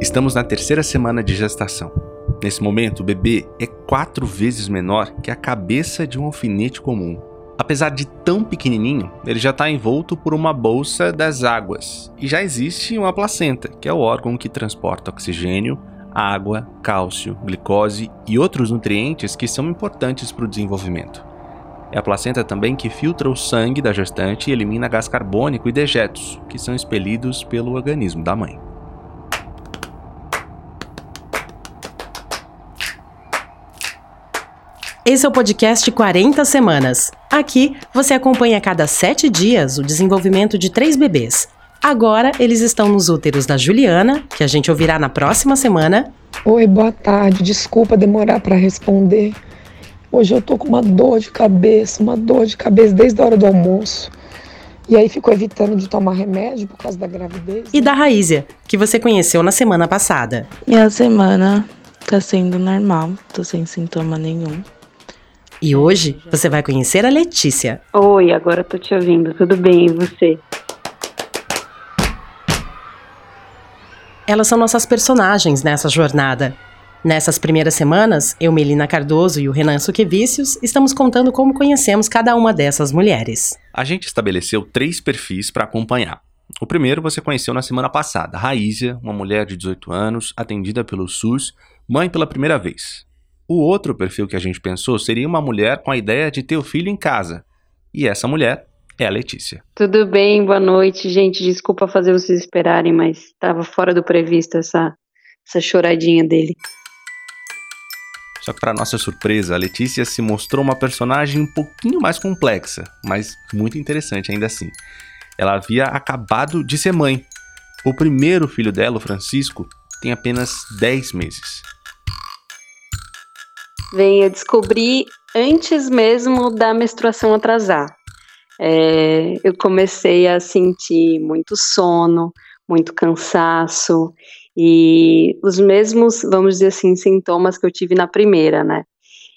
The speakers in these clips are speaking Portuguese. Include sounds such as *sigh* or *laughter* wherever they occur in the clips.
Estamos na terceira semana de gestação. Nesse momento, o bebê é quatro vezes menor que a cabeça de um alfinete comum. Apesar de tão pequenininho, ele já está envolto por uma bolsa das águas e já existe uma placenta, que é o órgão que transporta oxigênio, água, cálcio, glicose e outros nutrientes que são importantes para o desenvolvimento. É a placenta também que filtra o sangue da gestante e elimina gás carbônico e dejetos, que são expelidos pelo organismo da mãe. Esse é o podcast 40 Semanas. Aqui você acompanha a cada sete dias o desenvolvimento de três bebês. Agora eles estão nos úteros da Juliana, que a gente ouvirá na próxima semana. Oi, boa tarde. Desculpa demorar para responder. Hoje eu tô com uma dor de cabeça, uma dor de cabeça desde a hora do almoço. E aí fico evitando de tomar remédio por causa da gravidez. E da Raízia, que você conheceu na semana passada. Minha semana tá sendo normal, tô sem sintoma nenhum. E hoje você vai conhecer a Letícia. Oi, agora tô te ouvindo. Tudo bem, e você? Elas são nossas personagens nessa jornada. Nessas primeiras semanas, eu, Melina Cardoso e o Renan Suquevicius estamos contando como conhecemos cada uma dessas mulheres. A gente estabeleceu três perfis para acompanhar. O primeiro você conheceu na semana passada, Raízia, uma mulher de 18 anos, atendida pelo SUS, mãe pela primeira vez. O outro perfil que a gente pensou seria uma mulher com a ideia de ter o filho em casa. E essa mulher é a Letícia. Tudo bem, boa noite, gente. Desculpa fazer vocês esperarem, mas estava fora do previsto essa, essa choradinha dele. Só que, para nossa surpresa, a Letícia se mostrou uma personagem um pouquinho mais complexa, mas muito interessante ainda assim. Ela havia acabado de ser mãe. O primeiro filho dela, o Francisco, tem apenas 10 meses. Bem, eu descobri antes mesmo da menstruação atrasar. É, eu comecei a sentir muito sono, muito cansaço e os mesmos, vamos dizer assim, sintomas que eu tive na primeira, né?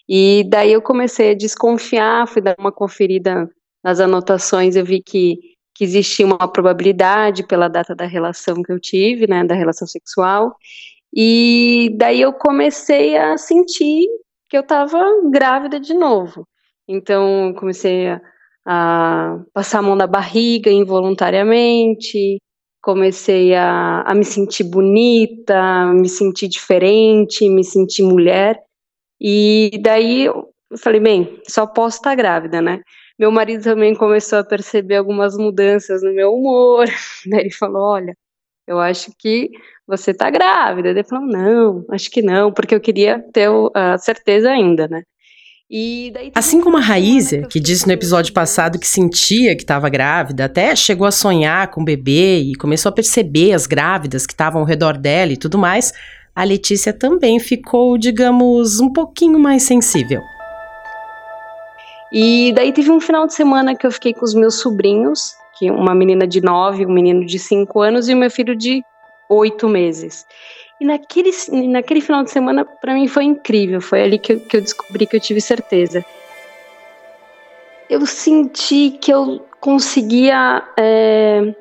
E daí eu comecei a desconfiar, fui dar uma conferida nas anotações, eu vi que, que existia uma probabilidade pela data da relação que eu tive, né, da relação sexual, e daí eu comecei a sentir que eu estava grávida de novo. Então, comecei a, a, passar a mão na barriga involuntariamente, comecei a, a me sentir bonita, me sentir diferente, me sentir mulher. E daí eu falei, bem, só posso estar grávida, né? Meu marido também começou a perceber algumas mudanças no meu humor. *laughs* Daí ele falou: Olha, eu acho que você tá grávida. Ele falou, não, acho que não, porque eu queria ter a certeza ainda, né? Assim como a Raíza, que disse no episódio passado que sentia que estava grávida, até chegou a sonhar com o bebê e começou a perceber as grávidas que estavam ao redor dela e tudo mais, a Letícia também ficou, digamos, um pouquinho mais sensível. E daí teve um final de semana que eu fiquei com os meus sobrinhos, que uma menina de 9, um menino de 5 anos e o meu filho de oito meses. E naquele, naquele final de semana, para mim, foi incrível. Foi ali que eu, que eu descobri que eu tive certeza. Eu senti que eu conseguia é,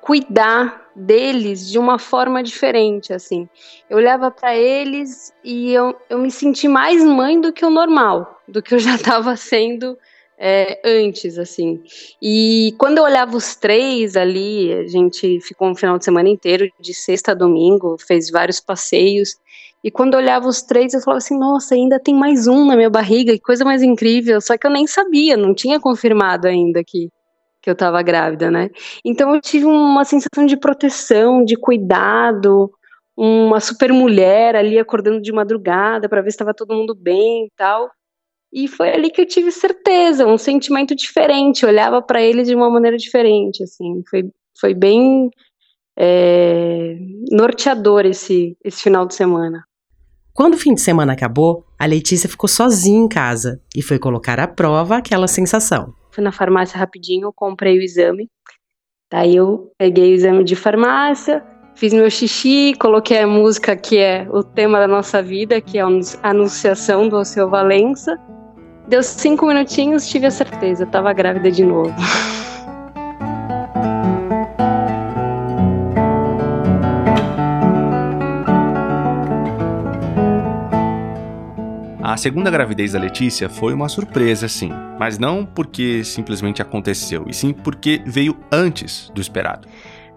cuidar deles de uma forma diferente, assim. Eu olhava para eles e eu, eu me senti mais mãe do que o normal, do que eu já *laughs* estava sendo é, antes, assim. E quando eu olhava os três ali, a gente ficou um final de semana inteiro, de sexta a domingo, fez vários passeios. E quando eu olhava os três, eu falava assim: nossa, ainda tem mais um na minha barriga, que coisa mais incrível. Só que eu nem sabia, não tinha confirmado ainda que, que eu estava grávida, né? Então eu tive uma sensação de proteção, de cuidado, uma super mulher ali acordando de madrugada para ver se estava todo mundo bem e tal. E foi ali que eu tive certeza, um sentimento diferente, olhava para ele de uma maneira diferente, assim, foi, foi bem é, norteador esse, esse final de semana. Quando o fim de semana acabou, a Letícia ficou sozinha em casa e foi colocar à prova aquela sensação. Fui na farmácia rapidinho, comprei o exame. Daí eu peguei o exame de farmácia, fiz meu xixi, coloquei a música que é o tema da nossa vida, que é a Anunciação do Alceu Valença. Deu cinco minutinhos, tive a certeza, tava grávida de novo. A segunda gravidez da Letícia foi uma surpresa, sim, mas não porque simplesmente aconteceu, e sim porque veio antes do esperado.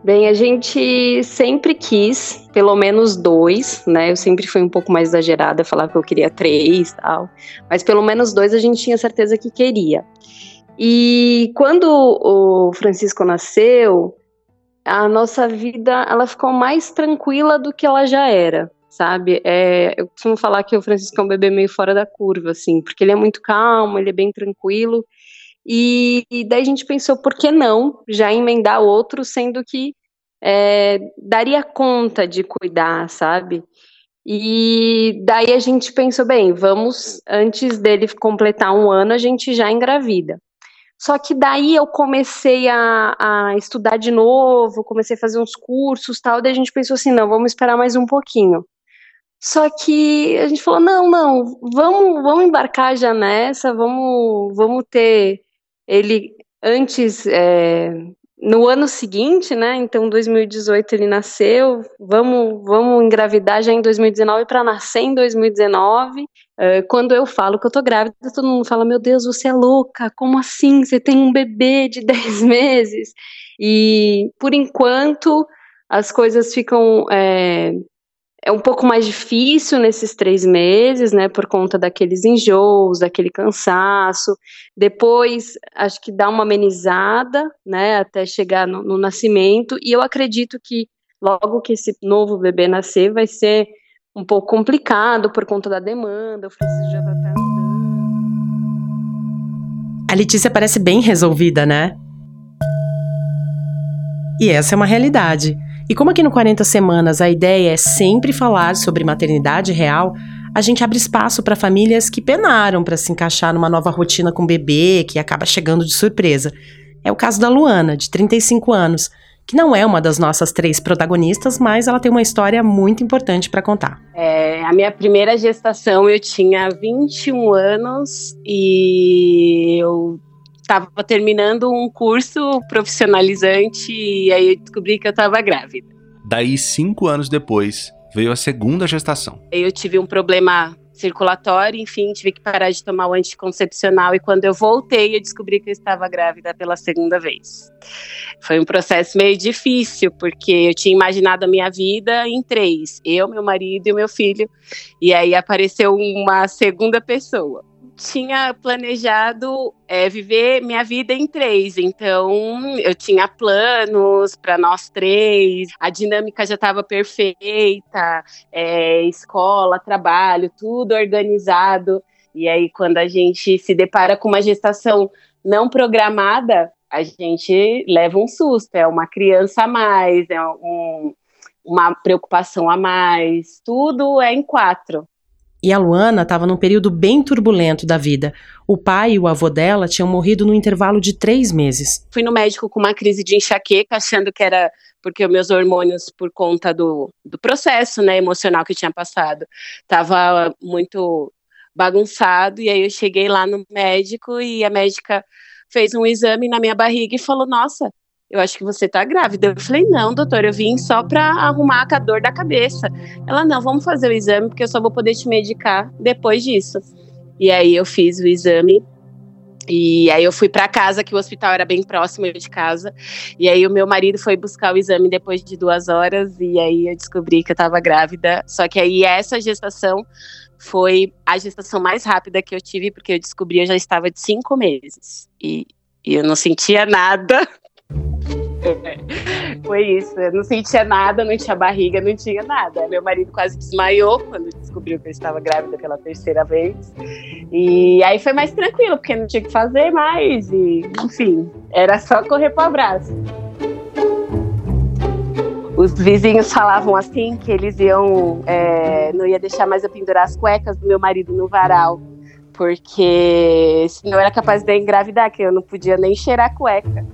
Bem, a gente sempre quis pelo menos dois, né? Eu sempre fui um pouco mais exagerada, falava que eu queria três tal. Mas pelo menos dois a gente tinha certeza que queria. E quando o Francisco nasceu, a nossa vida ela ficou mais tranquila do que ela já era sabe? É, eu costumo falar que o Francisco é um bebê meio fora da curva, assim, porque ele é muito calmo, ele é bem tranquilo. E, e daí a gente pensou, por que não já emendar outro, sendo que é, daria conta de cuidar, sabe? E daí a gente pensou, bem, vamos, antes dele completar um ano, a gente já engravida. Só que daí eu comecei a, a, estudar de novo, comecei a fazer uns cursos tal, daí a gente pensou assim, não, vamos esperar mais um pouquinho. Só que a gente falou: não, não, vamos, vamos embarcar já nessa, vamos, vamos ter ele antes, é, no ano seguinte, né? Então, 2018 ele nasceu, vamos, vamos engravidar já em 2019 para nascer em 2019. É, quando eu falo que eu tô grávida, todo mundo fala: Meu Deus, você é louca, como assim? Você tem um bebê de *laughs* 10 meses? E por enquanto as coisas ficam é, é um pouco mais difícil nesses três meses, né, por conta daqueles enjoos, daquele cansaço. Depois, acho que dá uma amenizada, né, até chegar no, no nascimento. E eu acredito que logo que esse novo bebê nascer, vai ser um pouco complicado por conta da demanda. O Francisco já vai estar andando. A Letícia parece bem resolvida, né? E essa é uma realidade. E como aqui no 40 Semanas a ideia é sempre falar sobre maternidade real, a gente abre espaço para famílias que penaram para se encaixar numa nova rotina com o bebê que acaba chegando de surpresa. É o caso da Luana, de 35 anos, que não é uma das nossas três protagonistas, mas ela tem uma história muito importante para contar. É, a minha primeira gestação eu tinha 21 anos e eu estava terminando um curso profissionalizante e aí eu descobri que eu estava grávida. Daí, cinco anos depois, veio a segunda gestação. Eu tive um problema circulatório, enfim, tive que parar de tomar o anticoncepcional e quando eu voltei eu descobri que eu estava grávida pela segunda vez. Foi um processo meio difícil, porque eu tinha imaginado a minha vida em três, eu, meu marido e o meu filho, e aí apareceu uma segunda pessoa tinha planejado é, viver minha vida em três, então eu tinha planos para nós três, a dinâmica já estava perfeita, é, escola, trabalho, tudo organizado. E aí, quando a gente se depara com uma gestação não programada, a gente leva um susto. É uma criança a mais, é um, uma preocupação a mais, tudo é em quatro. E a Luana estava num período bem turbulento da vida. O pai e o avô dela tinham morrido no intervalo de três meses. Fui no médico com uma crise de enxaqueca, achando que era porque os meus hormônios, por conta do, do processo né, emocional que tinha passado, estava muito bagunçado. E aí eu cheguei lá no médico e a médica fez um exame na minha barriga e falou: Nossa, eu acho que você tá grávida. Eu falei, não, doutor, eu vim só pra arrumar a dor da cabeça. Ela, não, vamos fazer o exame, porque eu só vou poder te medicar depois disso. E aí eu fiz o exame. E aí eu fui para casa, que o hospital era bem próximo de casa. E aí o meu marido foi buscar o exame depois de duas horas. E aí eu descobri que eu tava grávida. Só que aí essa gestação foi a gestação mais rápida que eu tive, porque eu descobri eu já estava de cinco meses. E, e eu não sentia nada. *laughs* Foi isso. Eu não sentia nada, não tinha barriga, não tinha nada. Meu marido quase desmaiou quando descobriu que eu estava grávida pela terceira vez. E aí foi mais tranquilo, porque não tinha que fazer mais. E, enfim, era só correr pro abraço. Os vizinhos falavam assim que eles iam. É, não ia deixar mais eu pendurar as cuecas do meu marido no varal porque senão era capaz de engravidar, que eu não podia nem cheirar a cueca.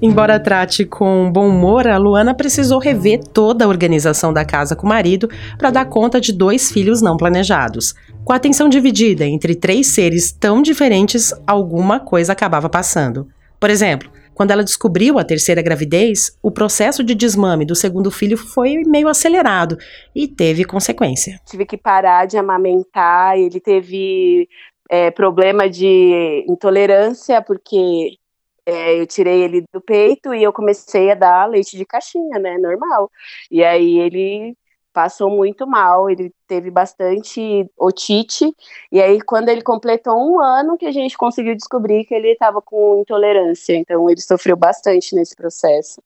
Embora trate com bom humor, a Luana precisou rever toda a organização da casa com o marido para dar conta de dois filhos não planejados. Com a atenção dividida entre três seres tão diferentes, alguma coisa acabava passando. Por exemplo, quando ela descobriu a terceira gravidez, o processo de desmame do segundo filho foi meio acelerado e teve consequência. Tive que parar de amamentar, ele teve é, problema de intolerância, porque é, eu tirei ele do peito e eu comecei a dar leite de caixinha, né? Normal. E aí ele passou muito mal, ele teve bastante otite, e aí quando ele completou um ano que a gente conseguiu descobrir que ele estava com intolerância, então ele sofreu bastante nesse processo.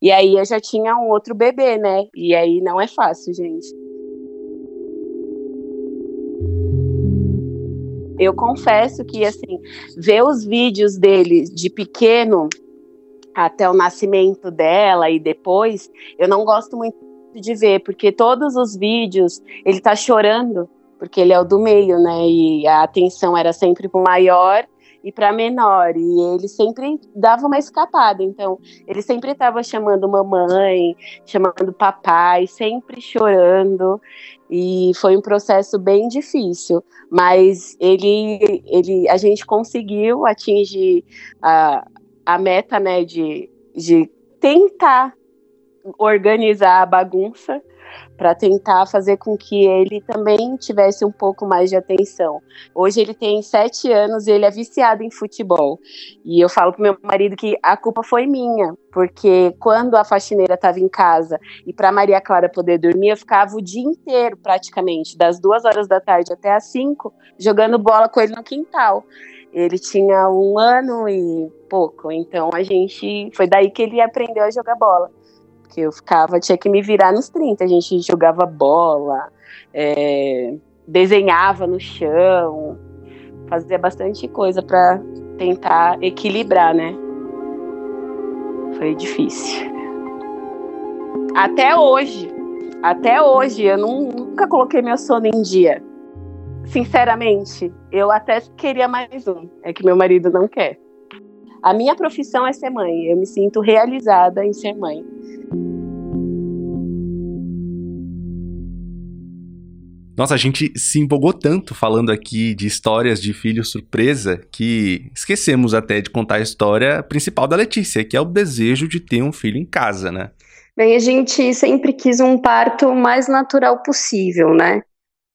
E aí eu já tinha um outro bebê, né? E aí não é fácil, gente. Eu confesso que, assim, ver os vídeos dele de pequeno até o nascimento dela e depois, eu não gosto muito de ver, porque todos os vídeos ele tá chorando, porque ele é o do meio, né? E a atenção era sempre maior e para menor, e ele sempre dava uma escapada. Então, ele sempre estava chamando mamãe, chamando papai, sempre chorando. E foi um processo bem difícil, mas ele, ele, a gente conseguiu atingir a, a meta, né, de, de tentar organizar a bagunça para tentar fazer com que ele também tivesse um pouco mais de atenção. Hoje ele tem sete anos e ele é viciado em futebol. E eu falo pro meu marido que a culpa foi minha, porque quando a faxineira estava em casa e para Maria Clara poder dormir, eu ficava o dia inteiro praticamente, das duas horas da tarde até as cinco, jogando bola com ele no quintal. Ele tinha um ano e pouco, então a gente foi daí que ele aprendeu a jogar bola eu ficava, tinha que me virar nos 30. A gente jogava bola, é, desenhava no chão, fazia bastante coisa para tentar equilibrar, né? Foi difícil. Até hoje, até hoje, eu não, nunca coloquei meu sono em dia. Sinceramente, eu até queria mais um. É que meu marido não quer. A minha profissão é ser mãe. Eu me sinto realizada em ser mãe. Nossa, a gente se empolgou tanto falando aqui de histórias de filho surpresa que esquecemos até de contar a história principal da Letícia, que é o desejo de ter um filho em casa, né? Bem, a gente sempre quis um parto o mais natural possível, né?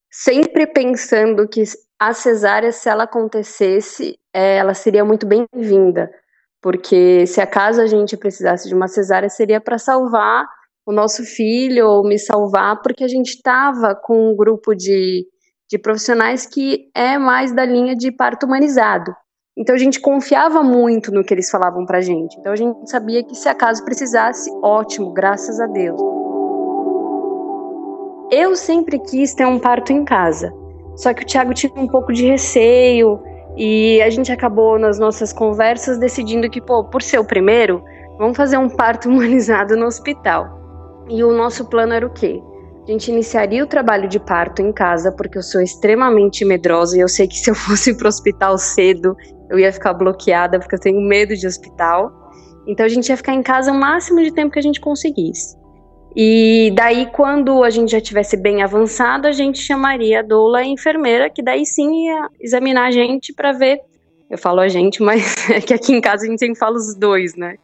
Sempre pensando que a cesárea, se ela acontecesse, é, ela seria muito bem-vinda, porque se acaso a gente precisasse de uma cesárea, seria para salvar o nosso filho ou me salvar, porque a gente estava com um grupo de, de profissionais que é mais da linha de parto humanizado. Então a gente confiava muito no que eles falavam pra gente. Então a gente sabia que se acaso precisasse, ótimo, graças a Deus. Eu sempre quis ter um parto em casa. Só que o Thiago tinha um pouco de receio e a gente acabou nas nossas conversas decidindo que, pô, por ser o primeiro, vamos fazer um parto *laughs* humanizado no hospital. E o nosso plano era o quê? A gente iniciaria o trabalho de parto em casa, porque eu sou extremamente medrosa e eu sei que se eu *laughs* fosse para o hospital cedo, eu ia ficar bloqueada, porque eu tenho medo de hospital. Então a gente ia ficar em casa o máximo de tempo que a gente conseguisse. E daí, quando a gente já tivesse bem avançado, a gente chamaria a doula e a enfermeira, que daí sim ia examinar a gente para ver. Eu falo a gente, *laughs* mas é que aqui em casa a gente sempre fala os dois, né?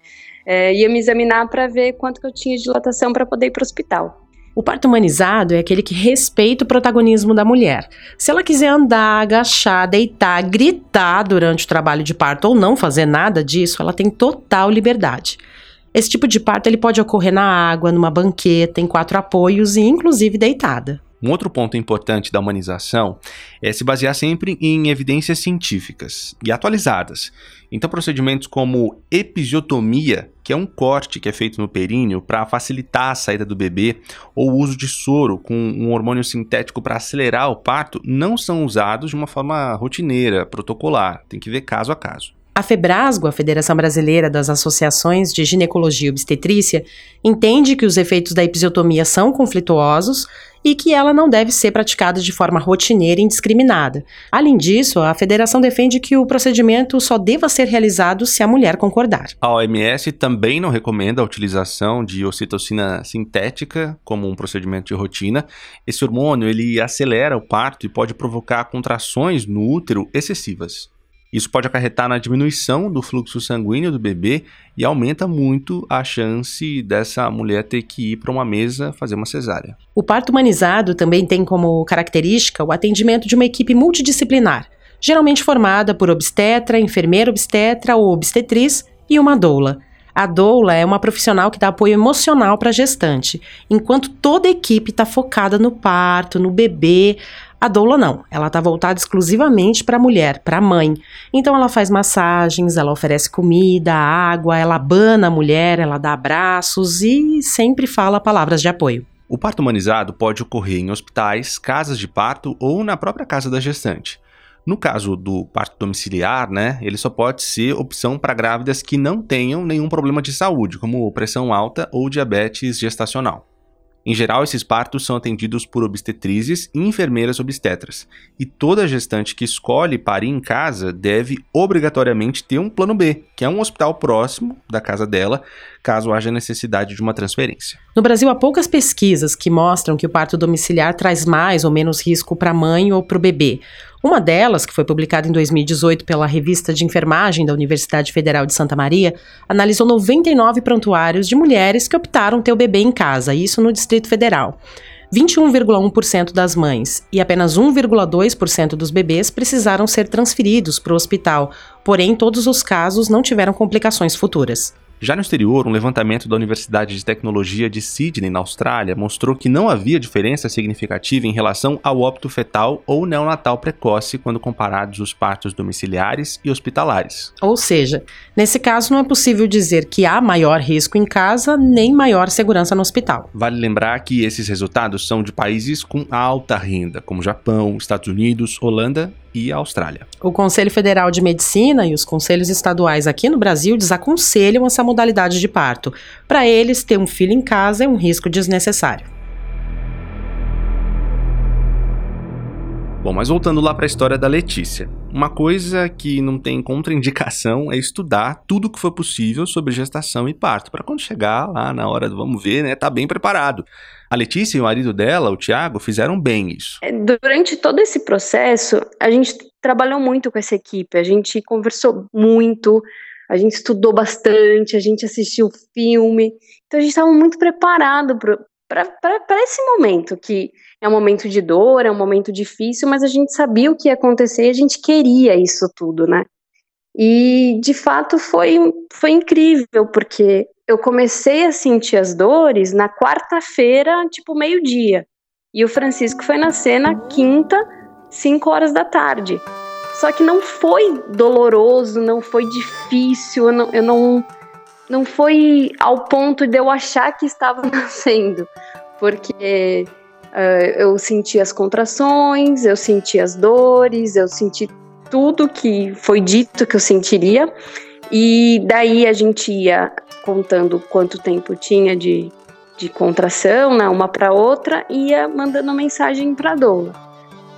é, ia me examinar para ver quanto que eu tinha de dilatação para poder ir para o hospital. O parto humanizado é aquele que respeita o protagonismo da mulher. Se ela quiser andar, agachar, deitar, gritar durante o trabalho de parto ou não fazer nada disso, ela tem total liberdade. Esse tipo de parto ele pode ocorrer na água, numa banqueta, em quatro apoios e inclusive deitada. Um outro ponto importante da humanização é se basear sempre em evidências científicas e atualizadas. Então, procedimentos como episiotomia, que é um corte que é feito no períneo para facilitar a saída do bebê, ou o uso de soro com um hormônio sintético para acelerar o parto, não são usados de uma forma rotineira, protocolar. Tem que ver caso a caso. A Febrasgo, a Federação Brasileira das Associações de Ginecologia e Obstetrícia, entende que os efeitos da episiotomia são conflituosos e que ela não deve ser praticada de forma rotineira e indiscriminada. Além disso, a federação defende que o procedimento só deva ser realizado se a mulher concordar. A OMS também não recomenda a utilização de ocitocina sintética como um procedimento de rotina. Esse hormônio ele acelera o parto e pode provocar contrações no útero excessivas. Isso pode acarretar na diminuição do fluxo sanguíneo do bebê e aumenta muito a chance dessa mulher ter que ir para uma mesa fazer uma cesárea. O parto humanizado também tem como característica o atendimento de uma equipe multidisciplinar, geralmente formada por obstetra, enfermeira obstetra ou obstetriz e uma doula. A doula é uma profissional que dá apoio emocional para a gestante, enquanto toda a equipe está focada no parto, no bebê. A doula não, ela está voltada exclusivamente para a mulher, para a mãe. Então ela faz massagens, ela oferece comida, água, ela abana a mulher, ela dá abraços e sempre fala palavras de apoio. O parto humanizado pode ocorrer em hospitais, casas de parto ou na própria casa da gestante. No caso do parto domiciliar, né, ele só pode ser opção para grávidas que não tenham nenhum problema de saúde, como pressão alta ou diabetes gestacional. Em geral, esses partos são atendidos por obstetrizes e enfermeiras obstetras, e toda gestante que escolhe parir em casa deve obrigatoriamente ter um plano B, que é um hospital próximo da casa dela, caso haja necessidade de uma transferência. No Brasil, há poucas pesquisas que mostram que o parto domiciliar traz mais ou menos risco para a mãe ou para o bebê. Uma delas, que foi publicada em 2018 pela Revista de Enfermagem da Universidade Federal de Santa Maria, analisou 99 prontuários de mulheres que optaram ter o bebê em casa, isso no Distrito Federal. 21,1% das mães e apenas 1,2% dos bebês precisaram ser transferidos para o hospital, porém, todos os casos não tiveram complicações futuras. Já no exterior, um levantamento da Universidade de Tecnologia de Sydney, na Austrália, mostrou que não havia diferença significativa em relação ao óbito fetal ou neonatal precoce quando comparados os partos domiciliares e hospitalares. Ou seja, nesse caso não é possível dizer que há maior risco em casa nem maior segurança no hospital. Vale lembrar que esses resultados são de países com alta renda, como Japão, Estados Unidos, Holanda e a Austrália. O Conselho Federal de Medicina e os conselhos estaduais aqui no Brasil desaconselham essa modalidade de parto. Para eles, ter um filho em casa é um risco desnecessário. Bom, mas voltando lá para a história da Letícia. Uma coisa que não tem contraindicação é estudar tudo o que for possível sobre gestação e parto, para quando chegar lá na hora do vamos ver, né, tá bem preparado. A Letícia e o marido dela, o Tiago, fizeram bem isso. É, durante todo esse processo, a gente trabalhou muito com essa equipe, a gente conversou muito, a gente estudou bastante, a gente assistiu filme, então a gente estava muito preparado para esse momento que é um momento de dor, é um momento difícil, mas a gente sabia o que ia acontecer e a gente queria isso tudo, né? E de fato foi, foi incrível, porque eu comecei a sentir as dores na quarta-feira, tipo meio-dia. E o Francisco foi nascer na quinta, 5 horas da tarde. Só que não foi doloroso, não foi difícil, eu não, eu não, não foi ao ponto de eu achar que estava *laughs* nascendo. Porque Uh, eu senti as contrações, eu senti as dores, eu senti tudo que foi dito que eu sentiria. E daí a gente ia contando quanto tempo tinha de, de contração, né, uma para outra, e ia mandando mensagem para a doula.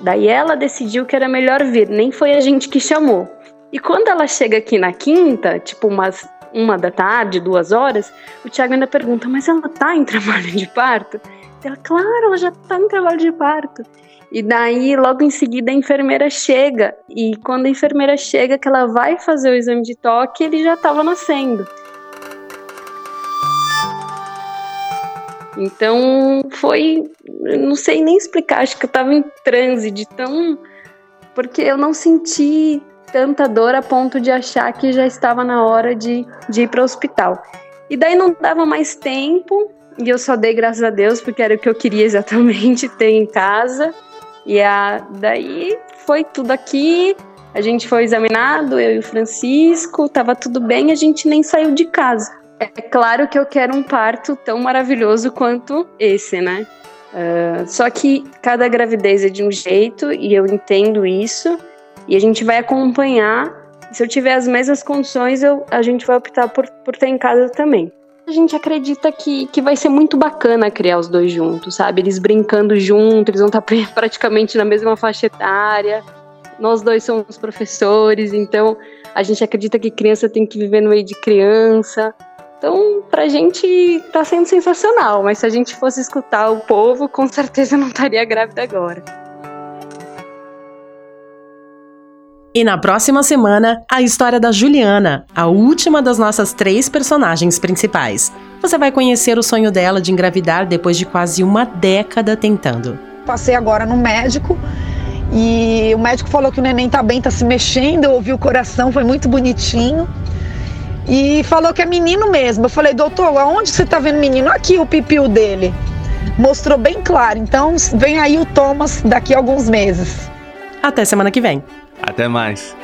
Daí ela decidiu que era melhor vir, nem foi a gente que chamou. E quando ela chega aqui na quinta, tipo umas uma da tarde, duas horas, o Thiago ainda pergunta: Mas ela tá em trabalho de parto? Ela, claro, ela já tá no trabalho de parto. E daí, logo em seguida, a enfermeira chega. E quando a enfermeira chega, que ela vai fazer o exame de toque, ele já estava nascendo. Então, foi. Não sei nem explicar, acho que eu estava em transe de tão. Porque eu não senti tanta dor a ponto de achar que já estava na hora de, de ir para o hospital. E daí não dava mais tempo, e eu só dei graças a Deus, porque era o que eu queria *laughs* exatamente ter em casa. E a, daí foi tudo aqui. A gente foi examinado, eu e o Francisco, tava tudo bem, a gente nem saiu de casa. É claro que eu quero um parto tão maravilhoso quanto esse, né? Uh, só que cada gravidez é de um jeito e eu entendo isso e a gente vai acompanhar. Se eu tiver as mesmas condições, eu, a gente vai optar por, por ter em casa também a gente acredita que, que vai ser muito bacana criar os dois juntos, sabe? Eles brincando juntos, eles vão estar *laughs* praticamente na mesma faixa etária. Nós dois somos professores, então a gente acredita que criança tem que viver no meio de criança. Então, pra gente tá sendo sensacional, mas se a gente fosse escutar o povo, com certeza não estaria grávida agora. E na próxima semana, a história da Juliana, a última das nossas três personagens principais. Você vai conhecer o sonho dela de engravidar depois de quase uma década tentando. Passei agora no médico e o médico falou que o neném tá bem, tá se mexendo, eu ouvi o coração, foi muito bonitinho. E falou que é menino mesmo. Eu falei, doutor, aonde você tá vendo menino? Aqui o pipiu dele. Mostrou bem claro. Então vem aí o Thomas daqui a alguns meses. Até semana que vem. Até mais.